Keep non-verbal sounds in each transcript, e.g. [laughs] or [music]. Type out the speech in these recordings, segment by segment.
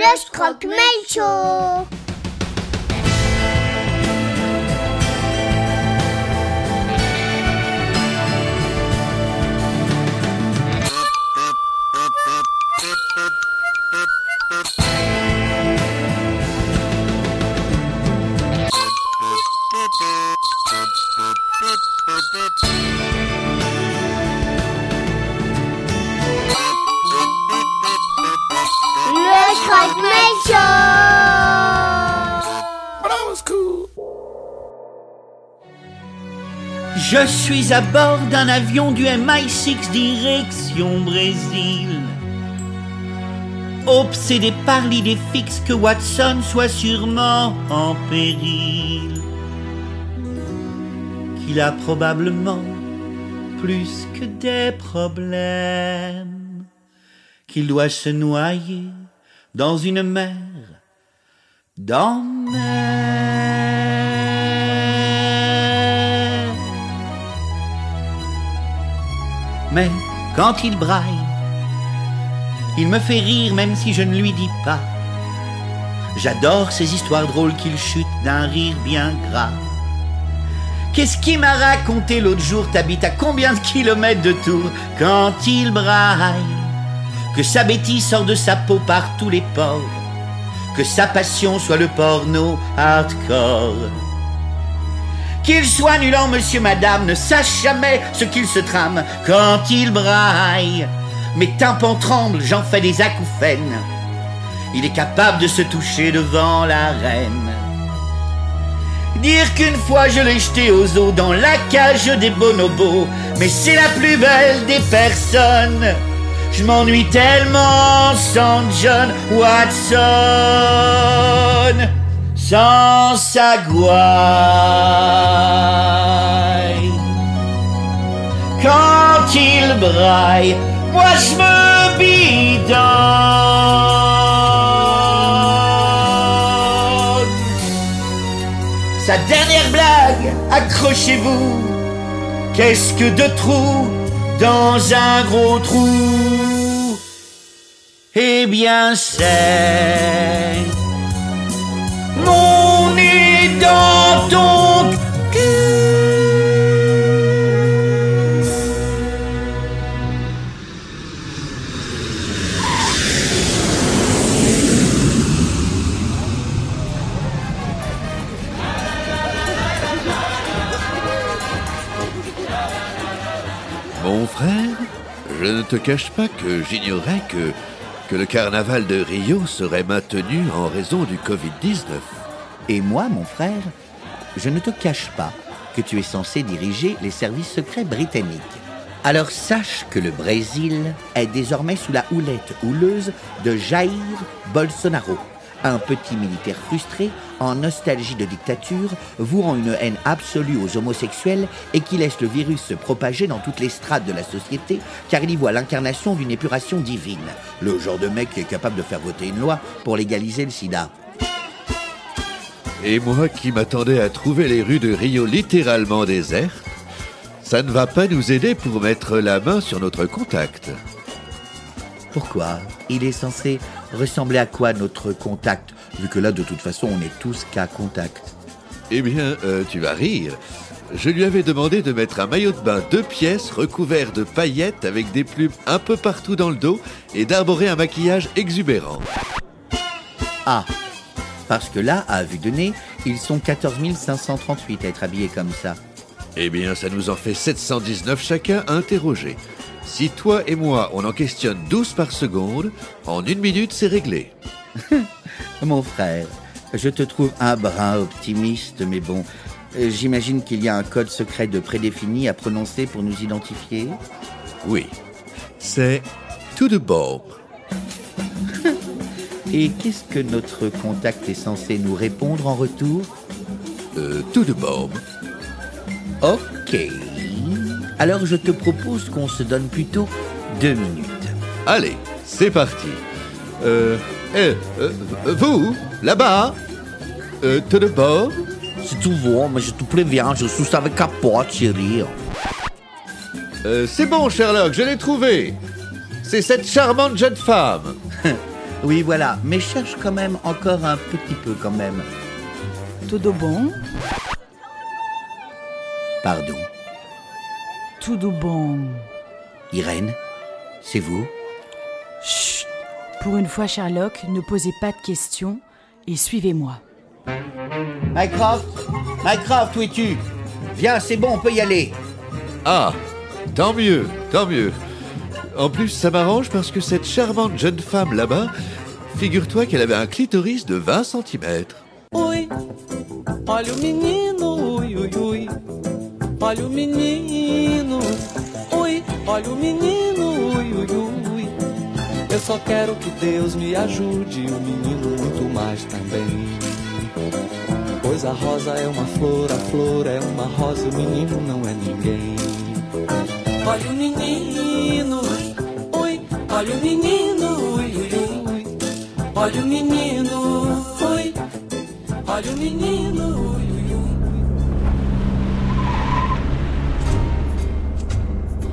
Le Croque-Mail Show Le Je suis à bord d'un avion du MI6 direction Brésil. Obsédé par l'idée fixe que Watson soit sûrement en péril. Qu'il a probablement plus que des problèmes. Qu'il doit se noyer dans une mer d'enfer. Mais quand il braille, il me fait rire même si je ne lui dis pas. J'adore ces histoires drôles qu'il chute d'un rire bien gras. Qu'est-ce qu'il m'a raconté l'autre jour? T'habites à combien de kilomètres de Tours quand il braille Que sa bêtise sort de sa peau par tous les pores Que sa passion soit le porno hardcore qu'il soit nul en monsieur madame ne sache jamais ce qu'il se trame quand il braille. Mes tympans tremblent, j'en fais des acouphènes. Il est capable de se toucher devant la reine. Dire qu'une fois je l'ai jeté aux eaux dans la cage des bonobos, mais c'est la plus belle des personnes. Je m'ennuie tellement sans John Watson sans sa gouaille. Quand il braille, moi je me bidonne. Sa dernière blague, accrochez-vous. Qu'est-ce que de trous dans un gros trou. Eh bien c'est mon nez dans ton je ne te cache pas que j'ignorais que, que le carnaval de Rio serait maintenu en raison du Covid-19. Et moi, mon frère, je ne te cache pas que tu es censé diriger les services secrets britanniques. Alors sache que le Brésil est désormais sous la houlette houleuse de Jair Bolsonaro, un petit militaire frustré, en nostalgie de dictature, vouant une haine absolue aux homosexuels et qui laisse le virus se propager dans toutes les strates de la société, car il y voit l'incarnation d'une épuration divine. Le genre de mec qui est capable de faire voter une loi pour légaliser le sida. Et moi qui m'attendais à trouver les rues de Rio littéralement désertes, ça ne va pas nous aider pour mettre la main sur notre contact. Pourquoi Il est censé ressembler à quoi notre contact? Vu que là, de toute façon, on est tous cas contact. Eh bien, euh, tu vas rire. Je lui avais demandé de mettre un maillot de bain deux pièces recouvert de paillettes avec des plumes un peu partout dans le dos et d'arborer un maquillage exubérant. Ah Parce que là, à vue de nez, ils sont 14 538 à être habillés comme ça. Eh bien, ça nous en fait 719 chacun à interroger. Si toi et moi, on en questionne 12 par seconde, en une minute, c'est réglé. [laughs] Mon frère, je te trouve un brin optimiste, mais bon, euh, j'imagine qu'il y a un code secret de prédéfini à prononcer pour nous identifier. Oui, c'est tout de bon. [laughs] Et qu'est-ce que notre contact est censé nous répondre en retour? Euh, tout de bon. Ok. Alors je te propose qu'on se donne plutôt deux minutes. Allez, c'est parti. Euh, eh, euh, vous, là-bas, euh, tout de bon. Si tu veux, mais je te préviens, je suis avec capote, chérie. Euh, c'est bon, Sherlock, je l'ai trouvé. C'est cette charmante jeune femme. [laughs] Oui, voilà, mais cherche quand même encore un petit peu quand même. Tudo bom? Pardon. Tudo bom. Irène, c'est vous? Chut. Pour une fois, Sherlock, ne posez pas de questions et suivez-moi. Mycroft Mycroft, où es-tu? Viens, c'est bon, on peut y aller. Ah, tant mieux, tant mieux. En plus, ça m'arrange parce que cette charmante jeune femme là-bas, figure-toi qu'elle avait un clitoris de 20 cm. Oi, olha o menino, ui, ui, ui. Olha o menino, ui, olha o menino. Eu só quero que Deus me ajude, o menino muito mais também. Pois a rosa é uma flor, a flor é uma rosa, o menino não é ninguém. Olha o menino, ui, olha o menino, ui, ui, ui. Olha o menino, ui, olha o menino, ui,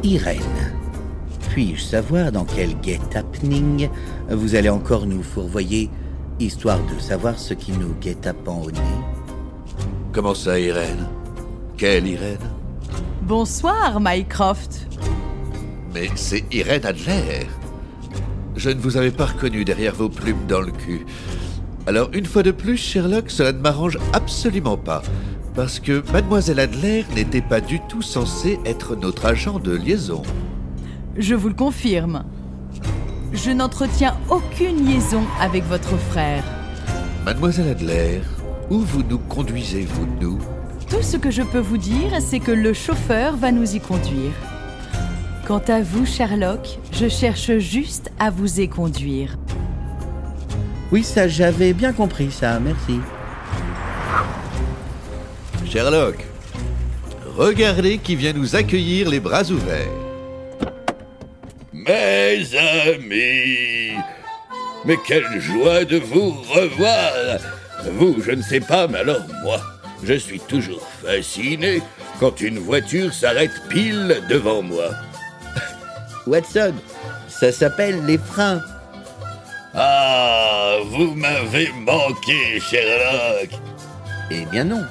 ui. Puis-je savoir dans quel get happening vous allez encore nous fourvoyer, histoire de savoir ce qui nous guette append au nez? Comment ça, Irène? Quelle Irène? Bonsoir, Mycroft. Mais c'est Irène Adler. Je ne vous avais pas reconnu derrière vos plumes dans le cul. Alors, une fois de plus, Sherlock, cela ne m'arrange absolument pas. Parce que Mademoiselle Adler n'était pas du tout censée être notre agent de liaison. Je vous le confirme. Je n'entretiens aucune liaison avec votre frère. Mademoiselle Adler, où vous nous conduisez, vous, nous? Tout ce que je peux vous dire, c'est que le chauffeur va nous y conduire. Quant à vous, Sherlock, je cherche juste à vous y conduire. Oui, ça, j'avais bien compris ça, merci. Sherlock, regardez qui vient nous accueillir les bras ouverts. Mes amis, mais quelle joie de vous revoir Vous, je ne sais pas, mais alors moi, je suis toujours fasciné quand une voiture s'arrête pile devant moi. [laughs] Watson, ça s'appelle les freins. Ah, vous m'avez manqué, Sherlock Eh bien non,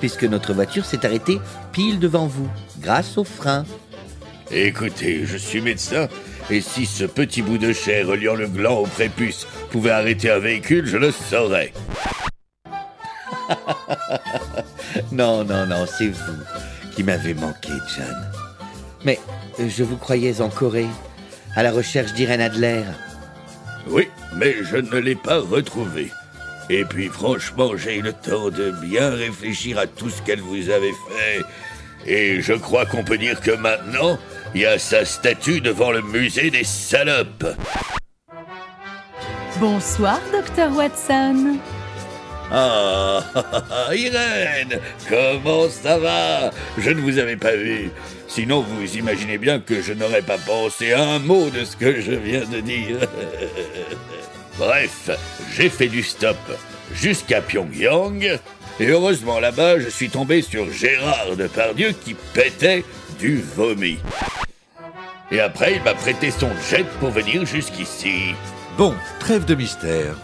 puisque notre voiture s'est arrêtée pile devant vous, grâce aux freins. Écoutez, je suis médecin, et si ce petit bout de chair reliant le gland au prépuce pouvait arrêter un véhicule, je le saurais. [laughs] Non, non, non, c'est vous qui m'avez manqué, John. Mais je vous croyais en Corée, à la recherche d'Irène Adler. Oui, mais je ne l'ai pas retrouvée. Et puis franchement, j'ai eu le temps de bien réfléchir à tout ce qu'elle vous avait fait. Et je crois qu'on peut dire que maintenant, il y a sa statue devant le musée des salopes. Bonsoir, docteur Watson. Ah, [laughs] Irène, comment ça va? Je ne vous avais pas vu. Sinon, vous imaginez bien que je n'aurais pas pensé à un mot de ce que je viens de dire. [laughs] Bref, j'ai fait du stop jusqu'à Pyongyang. Et heureusement, là-bas, je suis tombé sur Gérard Depardieu qui pétait du vomi. Et après, il m'a prêté son jet pour venir jusqu'ici. Bon, trêve de mystère.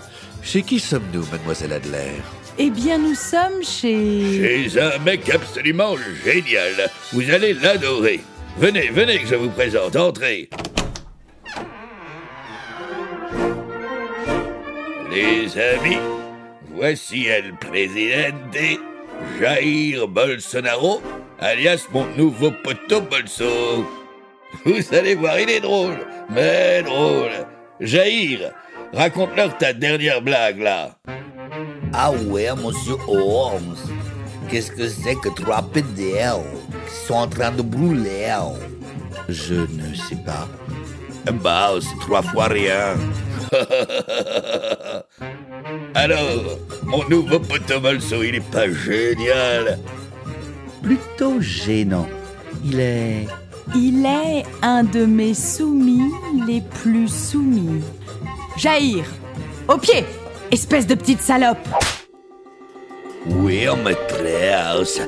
Chez qui sommes-nous, Mademoiselle Adler? Eh bien, nous sommes chez... Chez un mec absolument génial. Vous allez l'adorer. Venez, venez que je vous présente. Entrez. Les amis, voici El Presidente Jair Bolsonaro, alias mon nouveau poteau Bolso. Vous allez voir, il est drôle, mais drôle. Jair, raconte-leur ta dernière blague là. Ah ouais, monsieur Holmes. Qu'est-ce que c'est que trois PDL qui sont en train de brûler Je ne sais pas. Bah, c'est trois fois rien. [laughs] Alors, mon nouveau poteau Bolso, il est pas génial Plutôt gênant. Il est... Il est un de mes soumis les plus soumis. Jair, au pied, espèce de petite salope. Oui, maîtresse.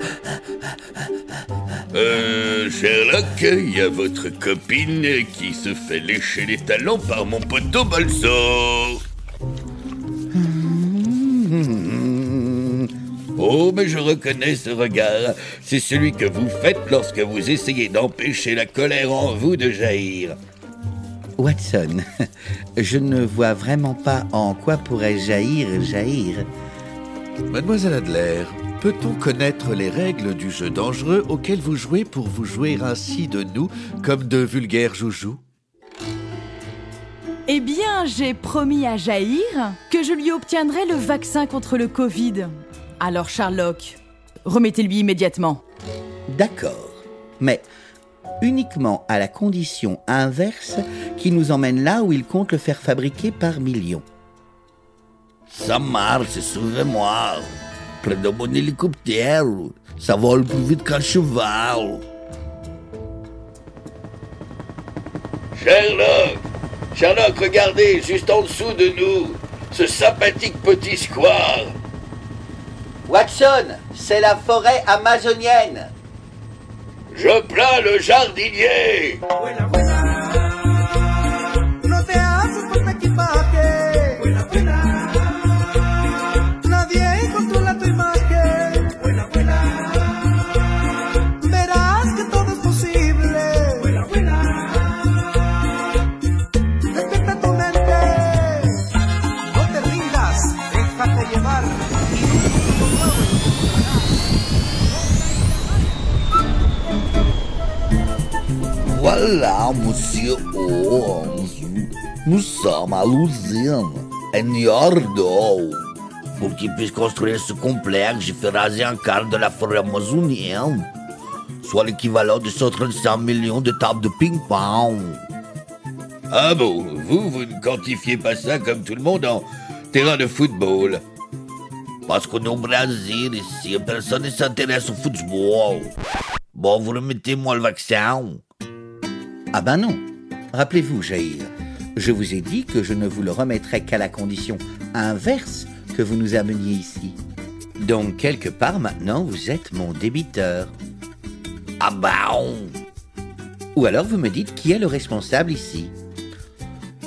Euh, Sherlock, il y a votre copine qui se fait lécher les talons par mon poteau Bolso. Oh, mais je reconnais ce regard. C'est celui que vous faites lorsque vous essayez d'empêcher la colère en vous de jaillir. Watson, je ne vois vraiment pas en quoi pourrait jaillir jaillir. Mademoiselle Adler, peut-on connaître les règles du jeu dangereux auquel vous jouez pour vous jouer ainsi de nous comme de vulgaires joujoux? Eh bien, j'ai promis à Jair que je lui obtiendrai le vaccin contre le Covid. Alors, Sherlock, remettez-lui immédiatement. D'accord, mais uniquement à la condition inverse qui nous emmène là où il compte le faire fabriquer par millions. Ça marche, suivez-moi. Près de mon hélicoptère. Ça vole plus vite qu'un cheval. Sherlock Sherlock, regardez, juste en dessous de nous, ce sympathique petit square. Watson, c'est la forêt amazonienne. Je plains le jardinier. Voilà, monsieur Holmes. Nous sommes à l'usine, à Niordo. Pour qu'il puisse construire ce complexe, j'ai fait raser un quart de la forêt amazonienne. Soit l'équivalent de 135 millions de tables de ping-pong. Ah bon, vous, vous ne quantifiez pas ça comme tout le monde en terrain de football. Parce qu'on est au Brésil ici, personne ne s'intéresse au football. Bon, vous remettez-moi le vaccin. Ah ben non. Rappelez-vous, Jair, je vous ai dit que je ne vous le remettrai qu'à la condition inverse que vous nous ameniez ici. Donc, quelque part maintenant, vous êtes mon débiteur. Ah bon Ou alors vous me dites qui est le responsable ici?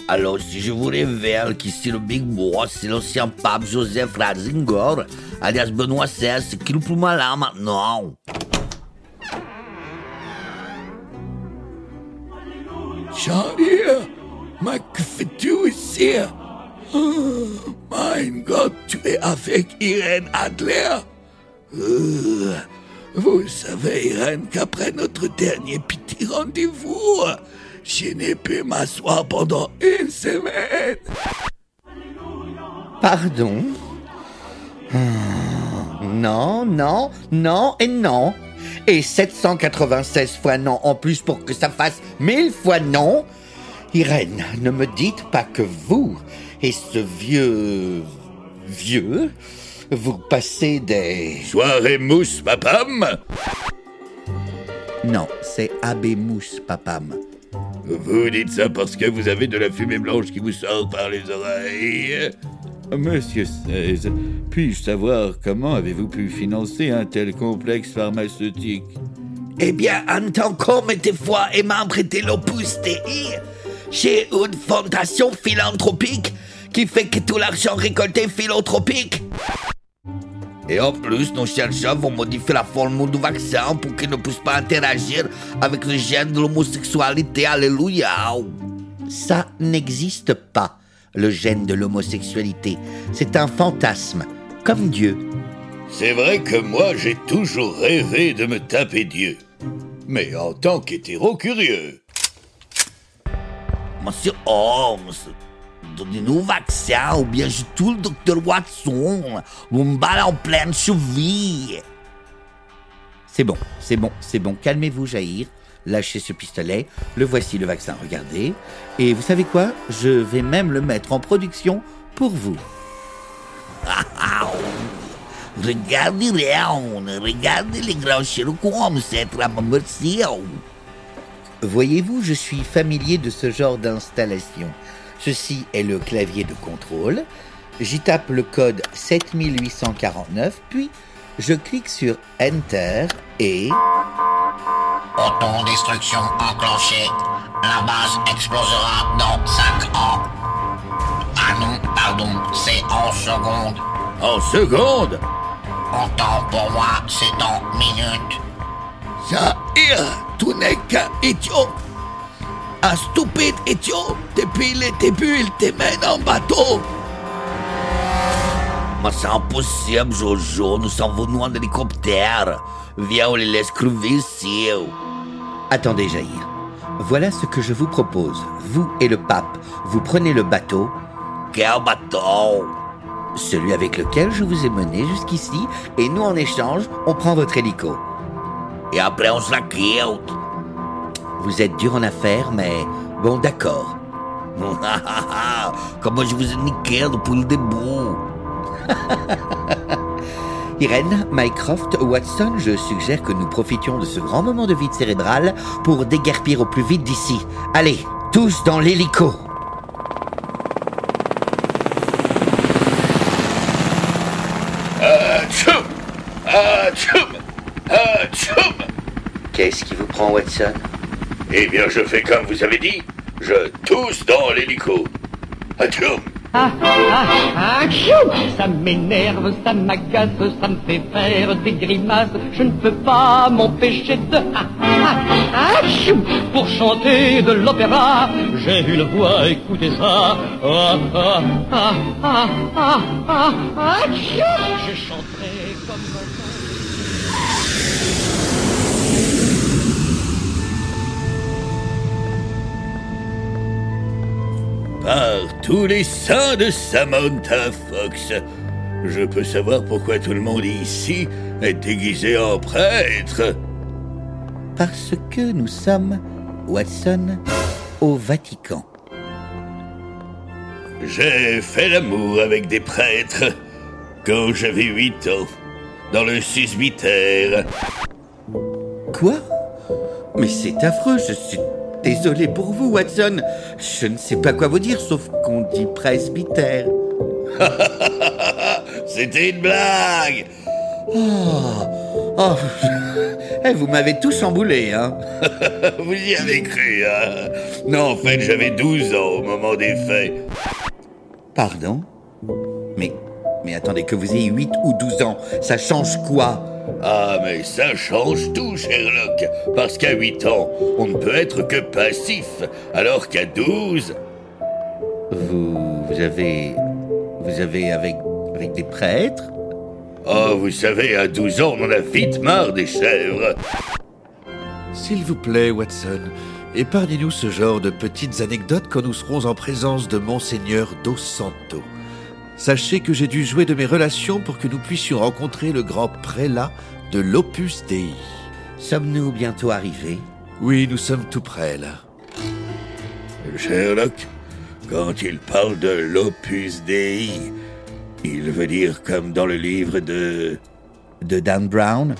Alors, si je vous révèle qu'ici le Big Boss, c'est l'ancien pape Joseph Ratzinger, alias Benoît XVI, qui le plus malin maintenant Que fais-tu ici Oh, Mein Gott, tu es avec Irène Adler Euh, Vous savez, Irène, qu'après notre dernier petit rendez-vous, je n'ai pu m'asseoir pendant une semaine. Pardon? Ah, Non, non, non et non. Et 796 fois non en plus pour que ça fasse 1000 fois non. Irène, ne me dites pas que vous et ce vieux... vieux, vous passez des... Soirée mousse, pomme Non, c'est Abbé Mousse, papam. Vous dites ça parce que vous avez de la fumée blanche qui vous sort par les oreilles. Monsieur 16, puis-je savoir comment avez-vous pu financer un tel complexe pharmaceutique? Eh bien, en tant qu'homme et des fois et membre de l'Opus Dei, j'ai une fondation philanthropique qui fait que tout l'argent récolté est philanthropique. Et en plus, nos chercheurs vont modifier la formule du vaccin pour qu'il ne puisse pas interagir avec le gène de l'homosexualité. Alléluia. Ça n'existe pas, le gène de l'homosexualité. C'est un fantasme, comme Dieu. C'est vrai que moi, j'ai toujours rêvé de me taper Dieu. Mais en tant qu'hétéro curieux. Monsieur Holmes, donnez-nous le vaccin ou bien je tue le docteur Watson ou me balle en pleine cheville. C'est bon, c'est bon, c'est bon. Calmez-vous, Jair. Lâchez ce pistolet. Le voici, le vaccin. Regardez. Et vous savez quoi? Je vais même le mettre en production pour vous. [laughs] Regardez Léon, regardez les grands à ma merci. Voyez-vous, je suis familier de ce genre d'installation. Ceci est le clavier de contrôle. J'y tape le code 7849, puis je clique sur Enter et... Autodestruction enclenchée. La base explosera dans 5 ans. Ah non, pardon, c'est en seconde. En seconde En temps pour moi, c'est en minutes. Zahir, tu n'es qu'un idiot. Un stupide idiot. Depuis le début, il te mène en bateau. C'est impossible, Jojo. Nous sommes venus en hélicoptère. Viens, on les laisse crever ici. Attendez, Jaïr. Voilà ce que je vous propose. Vous et le pape, vous prenez le bateau, Quel bateau? Celui avec lequel je vous ai mené jusqu'ici, et nous, en échange, on prend votre hélico. Et après, on se la quitte. Vous êtes dur en affaires, mais bon, d'accord. [laughs] Comment je vous ai niqué depuis le début [laughs] Irène, Mycroft, Watson, je suggère que nous profitions de ce grand moment de vide cérébral pour déguerpir au plus vite d'ici. Allez, tous dans l'hélico. Atchoum Atchoum Atchoum Qu'est-ce qui vous prend, Watson? Eh bien, je fais comme vous avez dit. Je tousse dans l'hélico. Atchoum Ah, ah, ah, Ça m'énerve, ça m'agace, ça me fait faire des grimaces. Je ne peux pas m'empêcher de ah, ah, ah, Pour chanter de l'opéra, j'ai une voix, écoutez ça. Ah, ah, ah, ah, ah, ah, ah, Je comme Par tous les saints de Samantha Fox, je peux savoir pourquoi tout le monde ici est déguisé en prêtre. Parce que nous sommes, Watson, au Vatican. J'ai fait l'amour avec des prêtres quand j'avais 8 ans, dans le susbitaire. Quoi? Mais c'est affreux, je suis désolé pour vous, Watson. Je ne sais pas quoi vous dire, sauf qu'on dit presbytère. [laughs] C'était une blague Oh, oh. [laughs] Eh, vous m'avez tout chamboulé, hein [laughs] Vous y avez cru, hein Non, en fait, j'avais 12 ans au moment des faits. Pardon? Mais attendez, que vous ayez 8 ou 12 ans, ça change quoi? Ah, mais ça change tout, Sherlock. Parce qu'à 8 ans, on ne peut être que passif, alors qu'à 12... Vous, vous avez... Vous avez avec, avec des prêtres? Oh, vous savez, à 12 ans, on en a vite marre des chèvres. S'il vous plaît, Watson, épargnez-nous ce genre de petites anecdotes quand nous serons en présence de Monseigneur Dos Santo. Sachez que j'ai dû jouer de mes relations pour que nous puissions rencontrer le grand prélat de l'Opus Dei. Sommes-nous bientôt arrivés? Oui, nous sommes tout près, là. Sherlock, quand il parle de l'Opus Dei, il veut dire comme dans le livre de... De Dan Brown?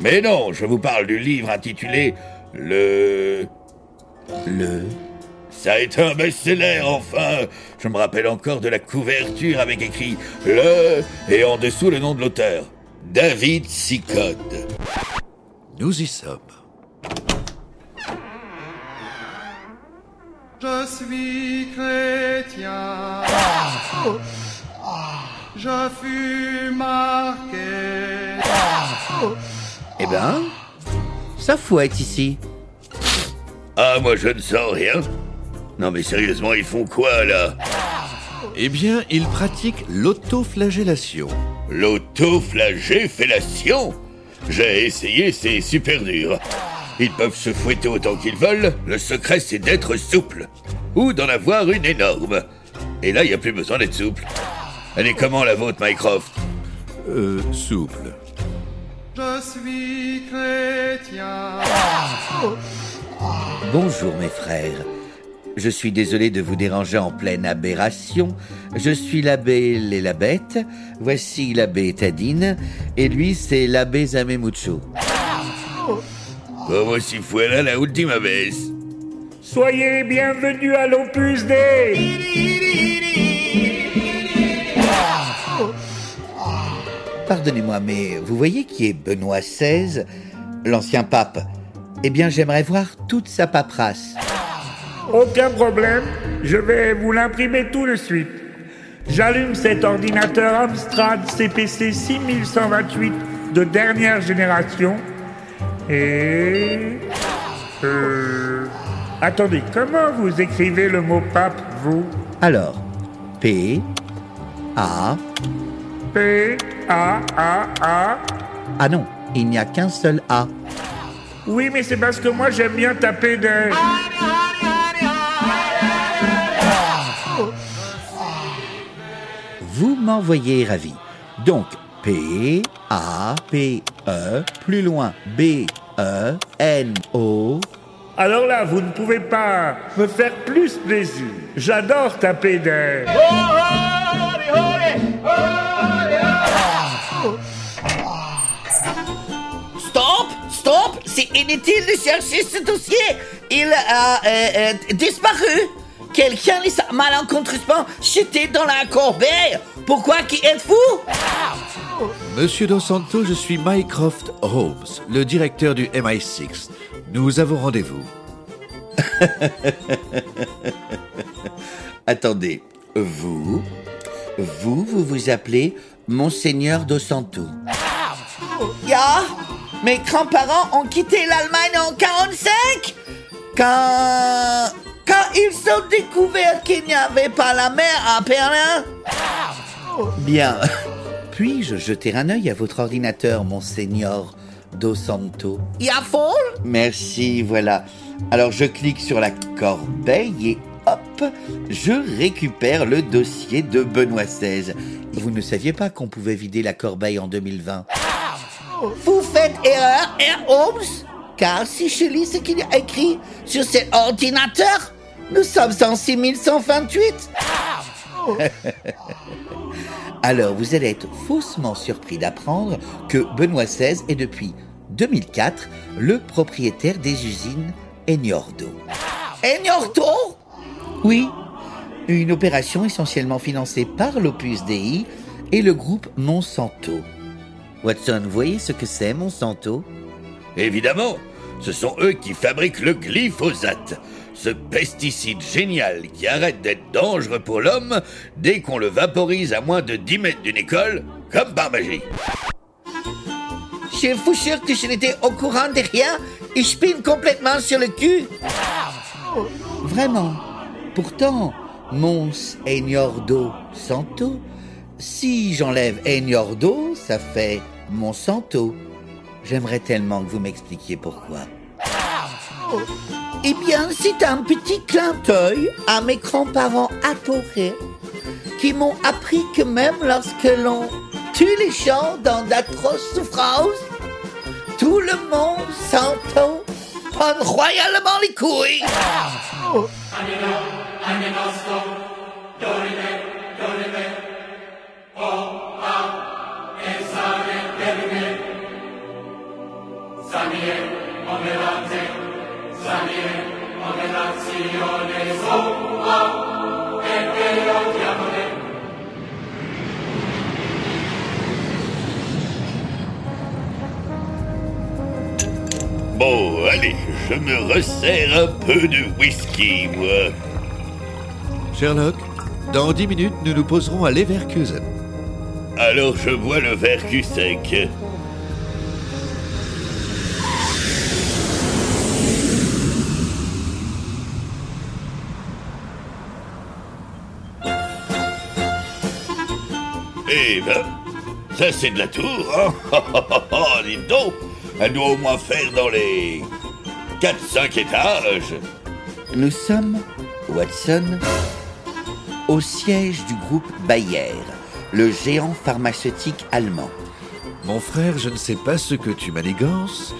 Mais non, je vous parle du livre intitulé Le... Le... Ça a été un best-seller, enfin Je me rappelle encore de la couverture avec écrit Le et en dessous le nom de l'auteur. David Sicode. Nous y sommes. Je suis chrétien. Je fus marqué. Eh ben, ça fouette ici. Ah, moi je ne sens rien. Non mais sérieusement, ils font quoi là? Eh bien, ils pratiquent l'autoflagellation. L'autoflagellation? J'ai essayé, c'est super dur. Ils peuvent se fouetter autant qu'ils veulent, le secret c'est d'être souple. Ou d'en avoir une énorme. Et là, il n'y a plus besoin d'être souple. Elle est comment la vôtre, Mycroft? Euh, souple. Je suis chrétien. Bonjour mes frères. Je suis désolé de vous déranger en pleine aberration. Je suis l'abbé Lélabette. Voici l'abbé Tadine. Et lui, c'est l'abbé Zamemucho. Como si fuera la última vez. Soyez bienvenus à l'Opus Dei. Pardonnez-moi, mais vous voyez qui est Benoît XVI, l'ancien pape? Eh bien, j'aimerais voir toute sa paperasse. Aucun problème, je vais vous l'imprimer tout de suite. J'allume cet ordinateur Amstrad CPC 6128 de dernière génération et... Euh... Attendez, comment vous écrivez le mot pape, vous? Alors, P, A, P, A, A, A. Ah non, il n'y a qu'un seul A. Oui, mais c'est parce que moi j'aime bien taper des... Vous m'envoyez ravi. Donc, P, A, P, E, plus loin, B, E, N, O. Alors là, vous ne pouvez pas me faire plus plaisir. J'adore taper des... Stop Stop C'est inutile de chercher ce dossier Il a euh, euh, disparu Quelqu'un les a malencontreusement jeté dans la corbeille Pourquoi qui êtes-vous? Monsieur Dos Santos, je suis Mycroft Holmes, le directeur du MI6. Nous avons rendez-vous. [laughs] Attendez, vous, vous, vous vous appelez Monseigneur Dos Santos. Ya Mes grands-parents ont quitté l'Allemagne en 45 Quand... Quand ils ont découvert qu'il n'y avait pas la mer à Berlin Bien. Puis-je jeter un œil à votre ordinateur, Monseigneur Dos Santos Ya folle Merci, voilà. Alors je clique sur la corbeille et hop, je récupère le dossier de Benoît XVI. Vous ne saviez pas qu'on pouvait vider la corbeille en 2020 Vous faites erreur, Herr Holmes? Car si je lis ce qu'il y a écrit sur cet ordinateur, nous sommes en 6128 [laughs] Alors vous allez être faussement surpris d'apprendre que Benoît XVI est depuis 2004 le propriétaire des usines Eniordo. Eniordo Oui, une opération essentiellement financée par l'Opus Dei et le groupe Monsanto. Watson, vous voyez ce que c'est Monsanto? Évidemment, ce sont eux qui fabriquent le glyphosate, ce pesticide génial qui arrête d'être dangereux pour l'homme dès qu'on le vaporise à moins de 10 mètres d'une école, comme par magie. Je vous jure que je n'étais au courant de rien et je pine complètement sur le cul. Vraiment Pourtant, Mons Eniordo Santo, si j'enlève Eniordo, ça fait Monsanto. J'aimerais tellement que vous m'expliquiez pourquoi. Eh bien, c'est un petit clin d'œil à mes grands-parents adorés qui m'ont appris que même lorsque l'on tue les gens dans d'atroces souffrances, tout le monde s'entend prendre royalement les couilles. Bon, allez, je me resserre un peu de whisky, moi. Sherlock, dans 10 minutes, nous nous poserons à Leverkusen. Alors je bois le verre cul sec. Ça c'est de la tour, hein [laughs] Oh, dis donc Elle doit au moins faire dans les 4-5 étages. Nous sommes, Watson, au siège du groupe Bayer, le géant pharmaceutique allemand. Mon frère, je ne sais pas ce que tu manigances,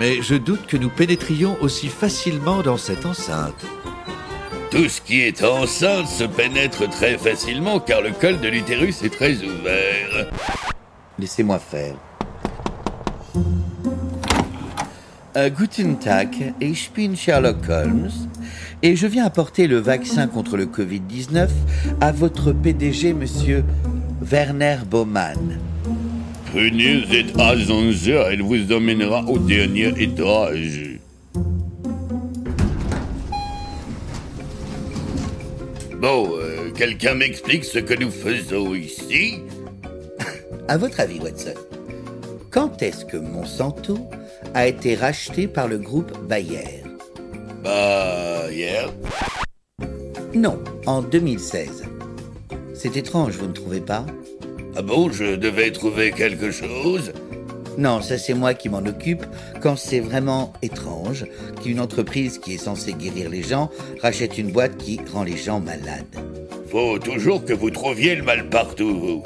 mais je doute que nous pénétrions aussi facilement dans cette enceinte. Tout ce qui est enceinte se pénètre très facilement car le col de l'utérus est très ouvert. Laissez-moi faire. Euh, guten Tag, ich bin Sherlock Holmes et je viens apporter le vaccin contre le Covid-19 à votre PDG, monsieur Werner Baumann. Prenez cet ascenseur, elle vous emmènera au dernier étage. Bon, euh, quelqu'un m'explique ce que nous faisons ici? À votre avis, Watson, quand est-ce que Monsanto a été racheté par le groupe Bayer? Bah, hier. Non, en 2016. C'est étrange, vous ne trouvez pas? Ah bon, je devais trouver quelque chose Non, ça c'est moi qui m'en occupe quand c'est vraiment étrange qu'une entreprise qui est censée guérir les gens rachète une boîte qui rend les gens malades. Faut toujours que vous trouviez le mal partout,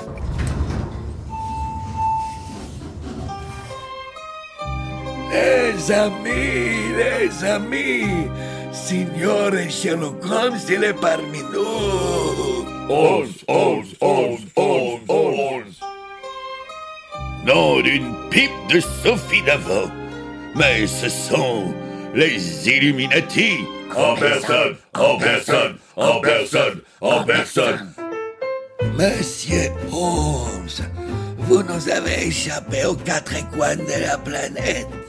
Les amis, les amis, Signore Sherlock Holmes, il est parmi nous. Holmes, Holmes, Holmes, Holmes, Holmes. Nom d'une pipe de Sophie d'avant. Mais ce sont les Illuminati. En personne, en personne, en personne, en personne. Monsieur Holmes, vous nous avez échappé aux quatre coins de la planète.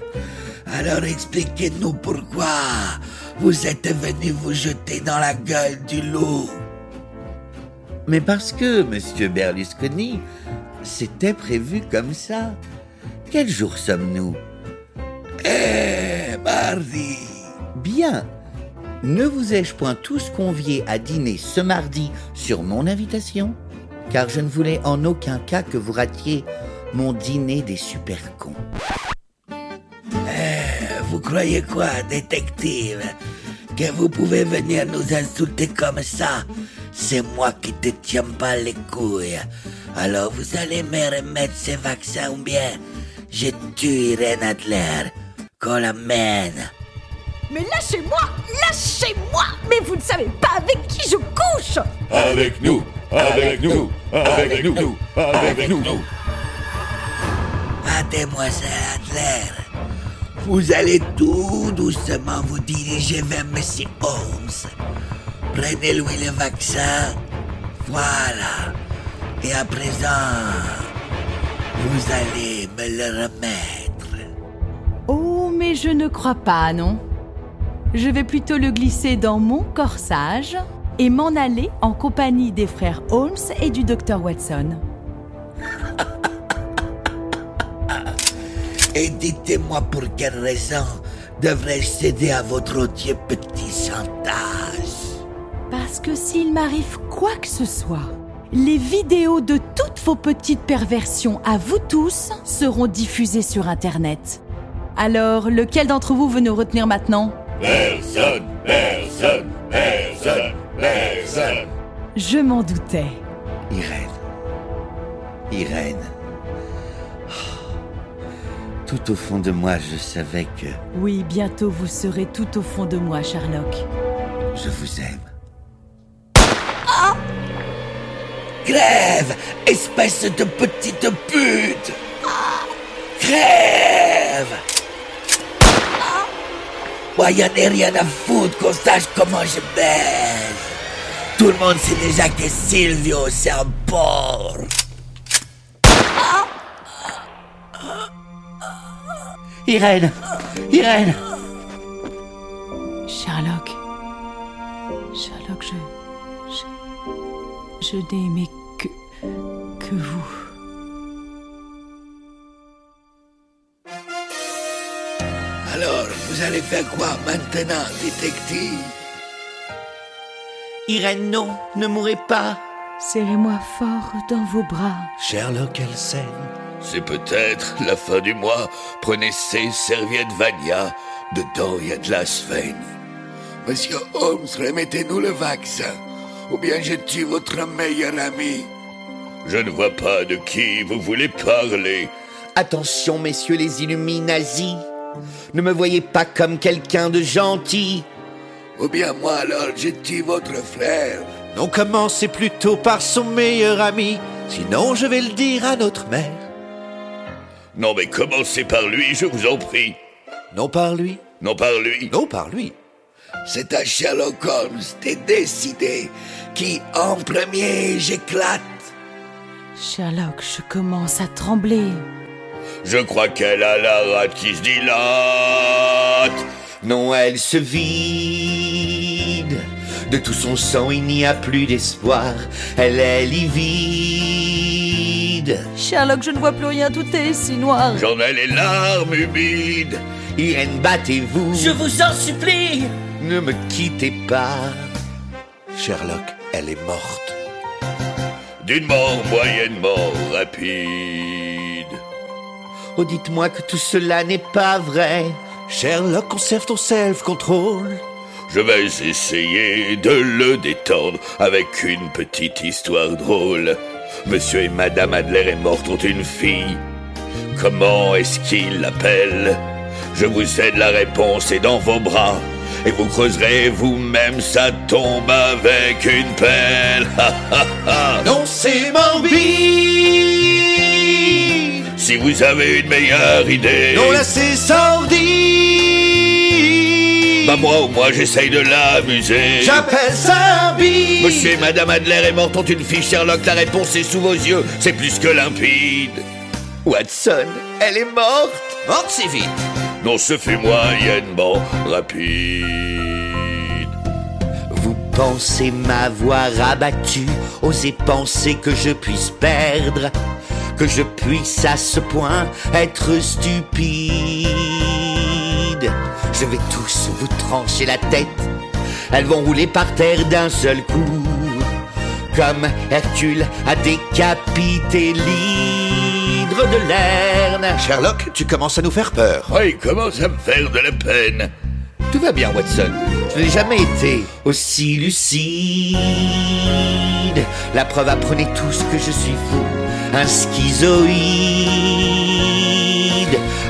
Alors expliquez-nous pourquoi vous êtes venu vous jeter dans la gueule du loup. Mais parce que, monsieur Berlusconi, c'était prévu comme ça. Quel jour sommes-nous? Eh, mardi. Bien. Ne vous ai-je point tous conviés à dîner ce mardi sur mon invitation? Car je ne voulais en aucun cas que vous ratiez mon dîner des super cons. Vous croyez quoi, détective? Que vous pouvez venir nous insulter comme ça? C'est moi qui te tiens pas les couilles. Alors vous allez me remettre ces vaccins ou bien je tue Irène Adler. Qu'on l'amène. Mais lâchez-moi Lâchez-moi Mais vous ne savez pas avec qui je couche Avec nous, avec nous, avec nous, avec nous. Mademoiselle Adler, vous allez tout doucement vous diriger vers Monsieur Holmes. Prenez-lui le vaccin. Voilà. Et à présent, vous allez me le remettre. Oh, mais je ne crois pas, non. Je vais plutôt le glisser dans mon corsage et m'en aller en compagnie des frères Holmes et du docteur Watson. [laughs] Et dites-moi pour quelle raison devrais-je céder à votre odieux petit chantage? Parce que s'il m'arrive quoi que ce soit, les vidéos de toutes vos petites perversions à vous tous seront diffusées sur Internet. Alors, lequel d'entre vous veut nous retenir maintenant? Personne, personne, personne, personne. Je m'en doutais. Irène. Irène. Tout au fond de moi, je savais que Oui, bientôt vous serez tout au fond de moi, Sherlock. je vous aime. Crève, espèce de petite pute Crève Moi, y en a rien à foutre qu'on sache comment je baise. Tout le monde sait déjà que Silvio, c'est un porc. Irène Irène Sherlock. Sherlock, je. Je, je n'ai aimé que. que vous. Alors, vous allez faire quoi maintenant, détective? Irène, non, ne mourrez pas. Serrez-moi fort dans vos bras. Sherlock Elsen. C'est peut-être la fin du mois. Prenez ces serviettes Vania. Dedans, il y a de la sphène. Monsieur Holmes, remettez-nous le vaccin. Ou bien je tue votre meilleur ami. Je ne vois pas de qui vous voulez parler. Attention, messieurs les Illuminazis. Ne me voyez pas comme quelqu'un de gentil. Ou bien moi alors je tue votre frère. Non, commencez plutôt par son meilleur ami. Sinon, je vais le dire à notre mère. Non, mais commencez par lui, je vous en prie. Non par lui. Non, par lui. Non par lui. C'est à Sherlock Holmes de décider qui en premier j'éclate. Sherlock, je commence à trembler. Je crois qu'elle a la rate qui se dilate. Non, elle se vide. De tout son sang, il n'y a plus d'espoir. Elle est livide. Sherlock, je ne vois plus rien, tout est si noir. J'en ai les larmes humides. Irène, battez-vous. Je vous en supplie Ne me quittez pas. Sherlock, elle est morte. D'une mort moyennement rapide. Oh, dites-moi que tout cela n'est pas vrai. Sherlock, conserve ton self-control. Je vais essayer de le détendre avec une petite histoire drôle. Monsieur et Madame Adler est morte ont une fille. Comment est-ce qu'il l'appelle? Je vous aide, la réponse est dans vos bras. Et vous creuserez vous-même sa tombe avec une pelle. Ha, ha, ha. Non, c'est morbide. Si vous avez une meilleure idée. Non, là, c'est sordide. Bah moi au moins j'essaye de l'amuser. J'appelle ça un bide. Monsieur et Madame Adler est morte ont une fille Sherlock, la réponse est sous vos yeux, c'est plus que limpide. Watson, elle est morte. Morte si vite. Non, ce fut moyennement rapide. Vous pensez m'avoir abattu, osez penser que je puisse perdre, que je puisse à ce point être stupide. Je vais tous vous trancher la tête, elles vont rouler par terre d'un seul coup, comme Hercule a décapité l'hydre de Lerne. Sherlock, tu commences à nous faire peur. Oui, il commence à me faire de la peine. Tout va bien, Watson. Je n'ai jamais été aussi lucide. La preuve, apprenez tous que je suis fou. Un schizoïde.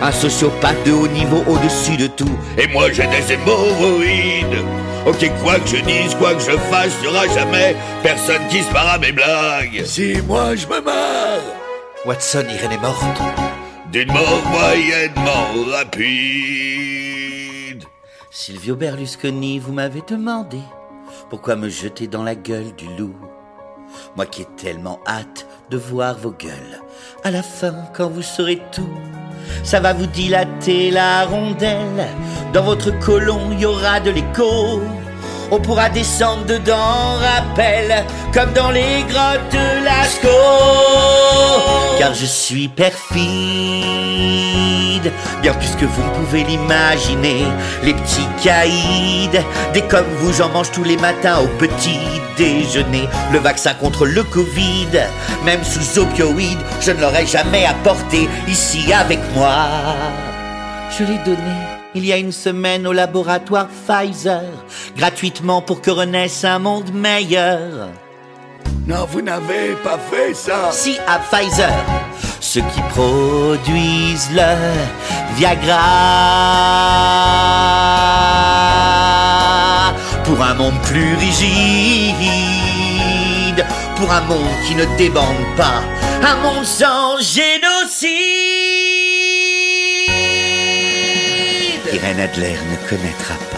Un sociopathe de haut niveau au-dessus de tout. Et moi j'ai des hémorroïdes. Ok, quoi que je dise, quoi que je fasse, il n'y aura jamais personne qui se marre à mes blagues. Si moi je me marre. Watson, Irène est morte. D'une mort moyennement rapide. Silvio Berlusconi, vous m'avez demandé pourquoi me jeter dans la gueule du loup. Moi qui ai tellement hâte de voir vos gueules. À la fin, quand vous saurez tout, ça va vous dilater la rondelle. Dans votre colon, il y aura de l'écho. On pourra descendre dedans, rappel, comme dans les grottes de Lascaux. Car je suis perfide, bien plus que vous ne pouvez l'imaginer. Les petits caïds, des comme vous, j'en mange tous les matins au petit déjeuner. Le vaccin contre le Covid, même sous opioïdes, je ne l'aurais jamais apporté ici avec moi. Je l'ai donné il y a une semaine au laboratoire Pfizer, gratuitement pour que renaisse un monde meilleur. Non, vous n'avez pas fait ça. Si à Pfizer, ceux qui produisent le Viagra pour un monde plus rigide, pour un monde qui ne débande pas, un monde sans génocide. Irène Adler ne connaîtra pas